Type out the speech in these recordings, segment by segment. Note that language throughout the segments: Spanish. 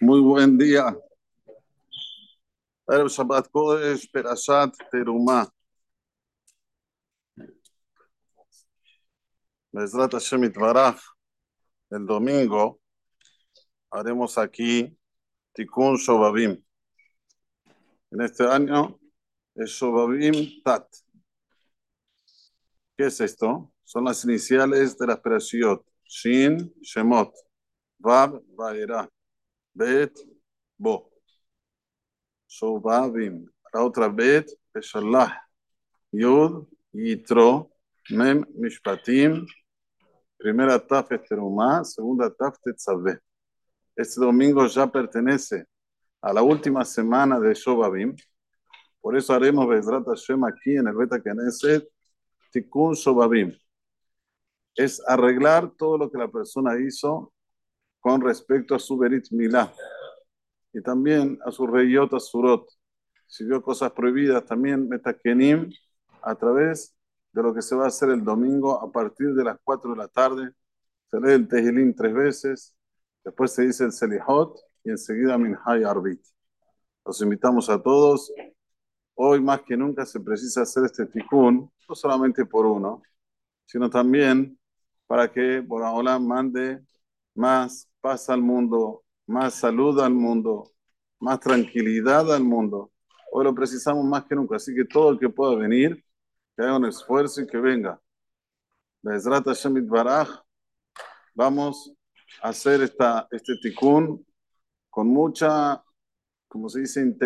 Muy buen día. Erev Shabbat Kodesh, Perashat Terumah. Bezrat Hashem Itbaraj. El domingo haremos aquí Tikkun Shobabim. En este año es Shobabim Tat. ¿Qué es esto? Son las iniciales de las Perashiot. Shin, Shemot, Vav, Vaera. Bet, Bo. Shobabim. La otra Bet, Peshallah. Yud, Yitro, Mem, Mishpatim. Primera Taf es Terumá, segunda Taf Tetzaveh. Este domingo ya pertenece a la última semana de Shobabim. Por eso haremos Bezrat Hashem aquí en el Beta Knesset, Tikkun Shobabim. Es arreglar todo lo que la persona hizo con respecto a su Berit Milá y también a su Reyot Surot. Si vio cosas prohibidas, también Metakenim a través de lo que se va a hacer el domingo a partir de las 4 de la tarde. Se lee el Tehilín tres veces, después se dice el Selihot y enseguida Minhay Arbit. Los invitamos a todos. Hoy más que nunca se precisa hacer este tikkun, no solamente por uno, sino también para que Borahola mande más paz al mundo, más salud al mundo, más tranquilidad al mundo. Hoy lo precisamos más que nunca, así que todo el que pueda venir, que haga un esfuerzo y que venga. Vamos a hacer esta, este tikkun con mucha, como se dice,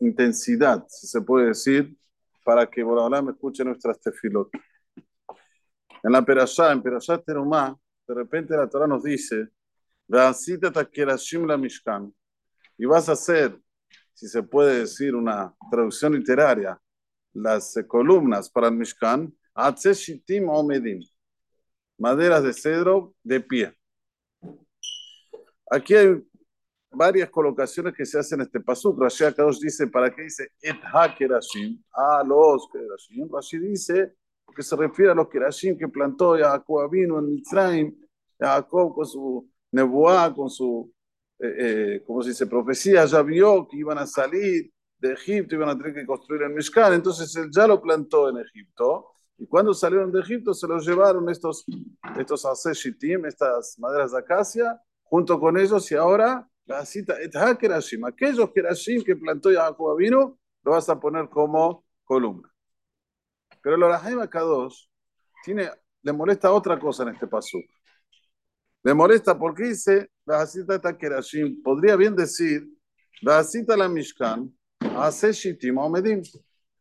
intensidad, si se puede decir, para que Borahola me escuche nuestras tefilot. En la Perashá, en Perashá Terumá, de repente la Torah nos dice, la Mishkan, y vas a hacer, si se puede decir una traducción literaria, las columnas para el Mishkan, Omedim, maderas de cedro de pie. Aquí hay varias colocaciones que se hacen en este pasuk. Rashi Akadosh dice, ¿para qué dice et ha kerashim? A los kerashim. Rashi dice, porque se refiere a los kerashim que plantó Jacob vino en Mitzrayim, Jacob con su Nebuá, con su, eh, eh, como se dice, profecía, ya vio que iban a salir de Egipto, iban a tener que construir el Mishkan, entonces él ya lo plantó en Egipto. Y cuando salieron de Egipto se los llevaron estos, estos aseshitim, estas maderas de acacia, junto con ellos, y ahora la cita, aquellos kerashim que plantó Jacob vino, lo vas a poner como columna. Pero el Orahaim Kadosh tiene, le molesta otra cosa en este paso. Le molesta porque dice, la Kerashim, podría bien decir, la cita la Mishkan, hace Shitim Omedim,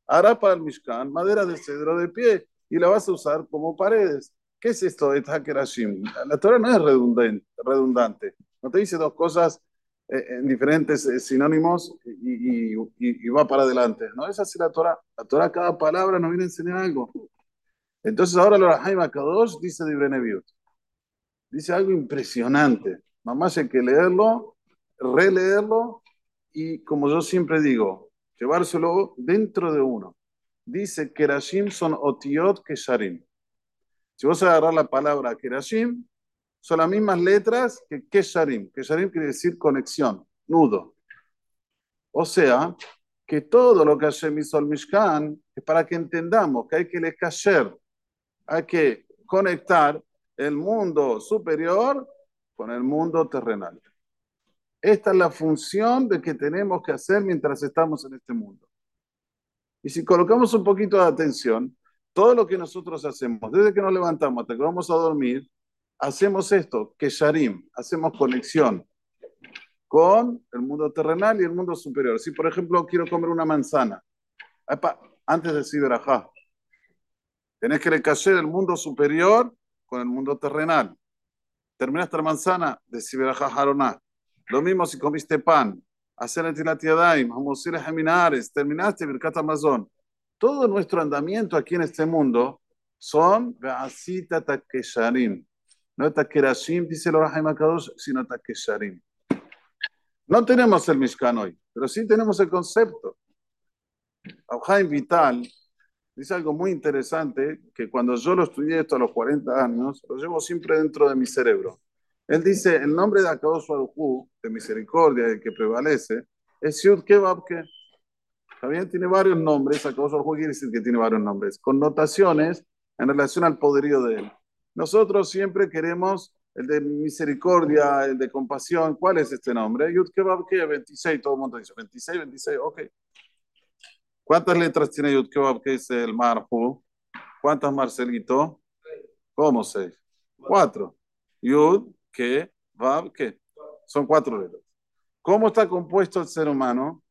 hará para el Mishkan madera de cedro de pie y la vas a usar como paredes. ¿Qué es esto de Kerashim? La Torah no es redundante, redundante. no te dice dos cosas en diferentes sinónimos y, y, y, va para adelante. No es así la Torah. La Torah, cada palabra nos viene a enseñar algo. Entonces ahora el Rahaim Akadosh dice de Ibreneviut. Dice algo impresionante. Mamás hay que leerlo, releerlo y como yo siempre digo, llevárselo dentro de uno. Dice Kerashim son otiot kesharim. Si vos agarrar la palabra Kerashim, son las mismas letras que Kesharim. Kesharim quiere decir conexión, nudo. O sea, que todo lo que Hashem hizo al Mishkan es para que entendamos que hay que le kasher, hay que conectar el mundo superior con el mundo terrenal. Esta es la función de que tenemos que hacer mientras estamos en este mundo. Y si colocamos un poquito de atención, todo lo que nosotros hacemos, desde que nos levantamos hasta que vamos a dormir, hacemos esto, que Sharim, hacemos conexión con el mundo terrenal y el mundo superior. Si, por ejemplo, quiero comer una manzana, antes de decir verajá, tenés que recayar el mundo superior con el mundo terrenal. Terminaste la manzana, decir haroná. Lo mismo si comiste pan, hacer el ir a Jaminares, terminaste Birkat Amazon. Todo nuestro andamiento aquí en este mundo son Beasita Takesharim no Takerashim, dice el Orahaim Akadosh, sino Takesharim. No tenemos el Mishkan hoy, pero sí tenemos el concepto. Auhaim Vital dice algo muy interesante, que cuando yo lo estudié esto a los 40 años, lo llevo siempre dentro de mi cerebro. Él dice, el nombre de Akadosh Baruj de misericordia, el que prevalece, es Yud Kebab que. También tiene varios nombres, acá quiere decir que tiene varios nombres, connotaciones en relación al poderío de él. Nosotros siempre queremos el de misericordia, el de compasión. ¿Cuál es este nombre? Yud Kebab que 26, todo el mundo dice 26, 26, ok. ¿Cuántas letras tiene Yud Kebab que es el Marfu? ¿Cuántas, Marcelito? ¿Cómo seis? Cuatro. Yud, que, Bab, que. Son cuatro letras. ¿Cómo está compuesto el ser humano?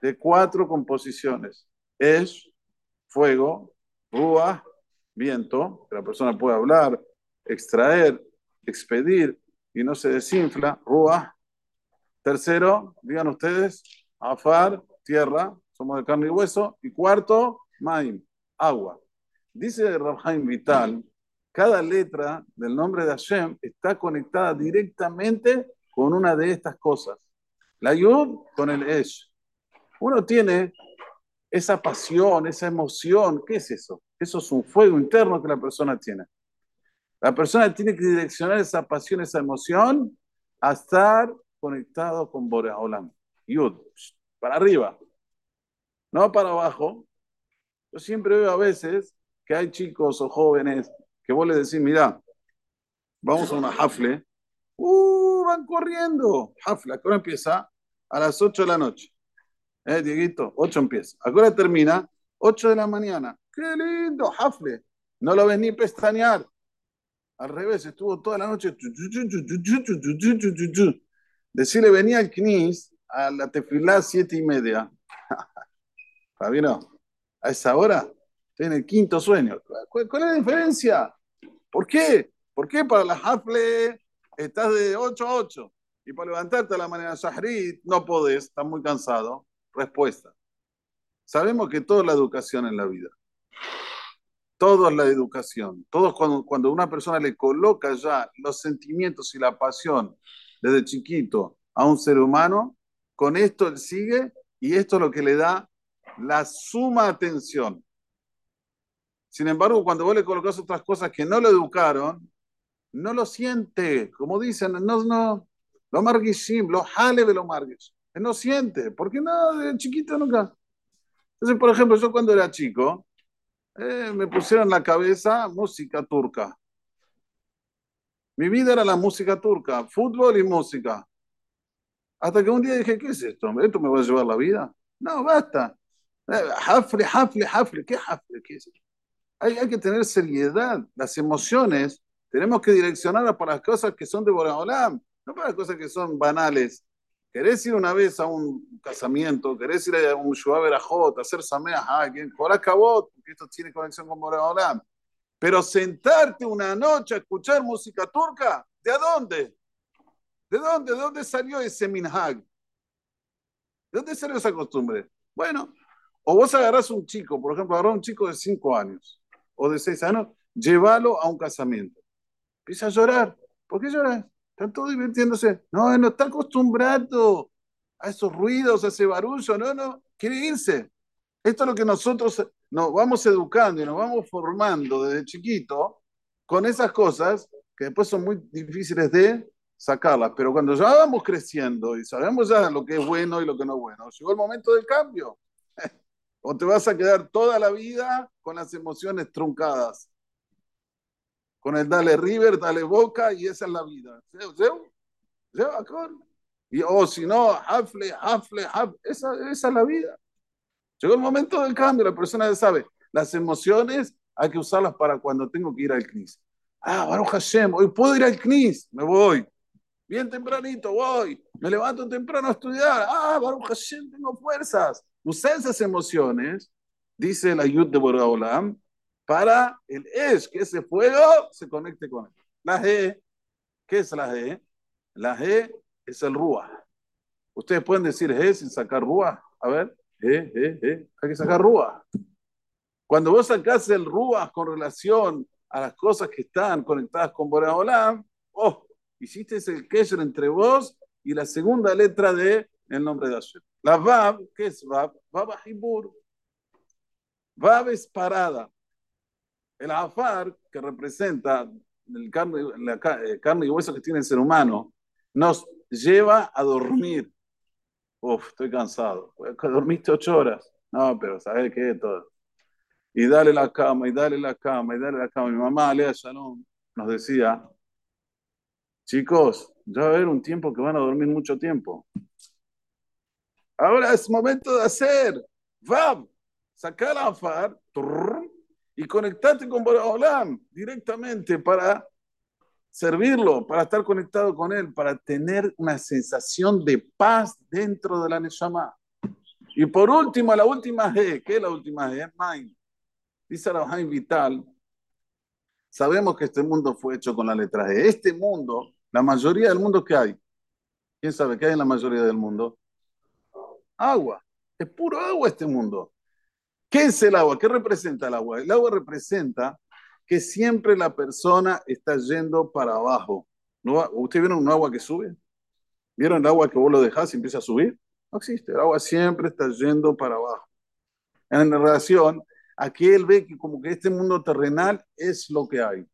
De cuatro composiciones. Es, fuego, rúa, viento, que la persona puede hablar, extraer, expedir y no se desinfla, rúa. Tercero, digan ustedes, afar, tierra, somos de carne y hueso. Y cuarto, maim, agua. Dice Rabhaim Vital, cada letra del nombre de Hashem está conectada directamente con una de estas cosas. La Yud con el Esh. Uno tiene esa pasión, esa emoción. ¿Qué es eso? Eso es un fuego interno que la persona tiene. La persona tiene que direccionar esa pasión, esa emoción a estar conectado con Boreolam. Yud, para arriba, no para abajo. Yo siempre veo a veces que hay chicos o jóvenes que vos les decís, mira, vamos a una jafle, ¡uh! van corriendo. Jafle, ¿a empieza? A las 8 de la noche. ¿Eh, Dieguito? 8 empieza. ¿A qué hora termina? 8 de la mañana. ¡Qué lindo! Jafle. No lo ves ni pestañear. Al revés, estuvo toda la noche. Decirle, venía al Knis a la tefilá siete y media. Fabino, a esa hora Estoy en el quinto sueño. ¿Cuál, es la diferencia? ¿Por qué? ¿Por qué para la Hafle estás de 8 a 8? Y para levantarte a la manera Shahrit no podés, estás muy cansado. Respuesta. Sabemos que todo es la educación en la vida. Todo es la educación. Todo cuando, cuando una persona le coloca ya los sentimientos y la pasión desde chiquito a un ser humano, con esto él sigue y esto es lo que le da la suma atención. Sin embargo, cuando vos le colocas otras cosas que no lo educaron, no lo siente. Como dicen, no, no, lo marguishim, lo jale de lo marguish. Él no siente, porque no, de chiquito nunca. Entonces, por ejemplo, yo cuando era chico, eh, me pusieron en la cabeza música turca. Mi vida era la música turca, fútbol y música. Hasta que un día dije, ¿qué es esto? ¿Esto me va a llevar la vida? No, basta. Eh, hafle, hafle, hafle. ¿Qué hafle? ¿Qué es esto? hay, que tener seriedad. Las emociones tenemos que direccionarlas para las cosas que son de Boraholam, no para las cosas que son banales. ¿Querés ir una vez a un casamiento? ¿Querés ir a un Shuaberajot, hacer Sameah a alguien? Cabot, porque esto tiene conexión con Boraholam. Pero sentarte una noche a escuchar música turca, ¿de dónde? ¿De dónde? ¿De dónde salió ese minhag? ¿De dónde salió esa costumbre? Bueno, o vos agarrás un chico, por ejemplo, agarrás un chico de 5 años o de seis años, llévalo a un casamiento. Empieza a llorar. ¿Por qué lloras? Están todos divirtiéndose. No, no está acostumbrado a esos ruidos, a ese barullo. No, no, quiere irse. Esto es lo que nosotros nos vamos educando y nos vamos formando desde chiquito con esas cosas que después son muy difíciles de sacarlas. Pero cuando ya vamos creciendo y sabemos ya lo que es bueno y lo que no es bueno, llegó el momento del cambio. o te vas a quedar toda la vida con las emociones truncadas. Con el dale River, dale Boca y esa es la vida. Y, o si no, hafle, hafle, hafle. Esa, esa es la vida. Llegó el momento del cambio, la persona ya sabe. Las emociones hay que usarlas para cuando tengo que ir al CNIS. Ah, Baruch Hashem, hoy puedo ir al CNIS, me voy. Bien tempranito, voy. Me levanto temprano a estudiar. Ah, Baruch Hashem, tengo fuerzas. Usar esas emociones, dice la Yud de Boraholam, para el es, que ese fuego se conecte con él. La G, ¿qué es la G? La G es el Rúa. Ustedes pueden decir G sin sacar Rúa. A ver, G, G, G. Hay que sacar Rúa. Cuando vos sacás el Rúa con relación a las cosas que están conectadas con Boraholam, oh, hiciste el kesher entre vos y la segunda letra de el nombre de Hashem. La Vav, ¿qué es Vav? Vav Hibur. Vav es parada. El Afar, que representa el carne, la eh, carne y hueso que tiene el ser humano, nos lleva a dormir. Uf, estoy cansado. Dormiste ocho horas. No, pero ¿sabes qué? Todo. Y dale la cama, y dale la cama, y dale la cama. Mi mamá, Lea Shalom, nos decía, chicos, ya va a haber un tiempo que van a dormir mucho tiempo. Ahora es momento de hacer. Vab, sacar a afar y conectarte con Boraholam directamente para servirlo, para estar conectado con él, para tener una sensación de paz dentro de la Neshama. Y por último, la última G, ¿qué es la última G? Mind. Dice Arahaim Vital, sabemos que este mundo fue hecho con la letra G. Este mundo, la mayoría del mundo que hay, ¿quién sabe qué hay en la mayoría del mundo? Agua. Es puro agua este mundo. ¿Qué es el agua? ¿Qué representa el agua? El agua representa que siempre la persona está yendo para abajo. ¿No? ¿Ustedes vieron un agua que sube? ¿Vieron el agua que vos lo dejás y empieza a subir? No existe. El agua siempre está yendo para abajo. En relación, aquí él ve que como que este mundo terrenal es lo que hay.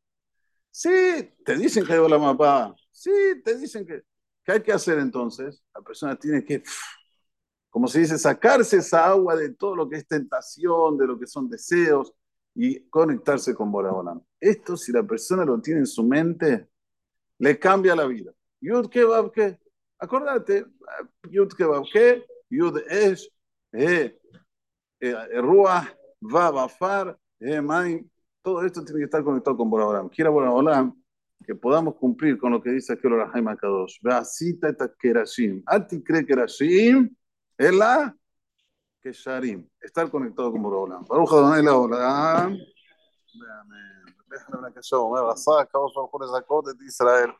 Sí, te dicen que hay la mapa. Sí, te dicen que, ¿qué hay que hacer entonces? La persona tiene que como se dice, sacarse esa agua de todo lo que es tentación, de lo que son deseos y conectarse con Boraholam. Esto, si la persona lo tiene en su mente, le cambia la vida. Yud ke ke. Acordate, Yud ke ke, Yud esh, eh, eh, Ruah, va bafar, eh, Todo esto tiene que estar conectado con Boraholam. Quiera Boraholam que podamos cumplir con lo que dice aquí el Rahaim Akadosh. Veasita et kerashim. Ati cree kerashim. Es la que Sharim, estar conectado con Borolam. Baruch Adonai Leolam. Amén. Déjame una canción, me abrazar, causa por Israel.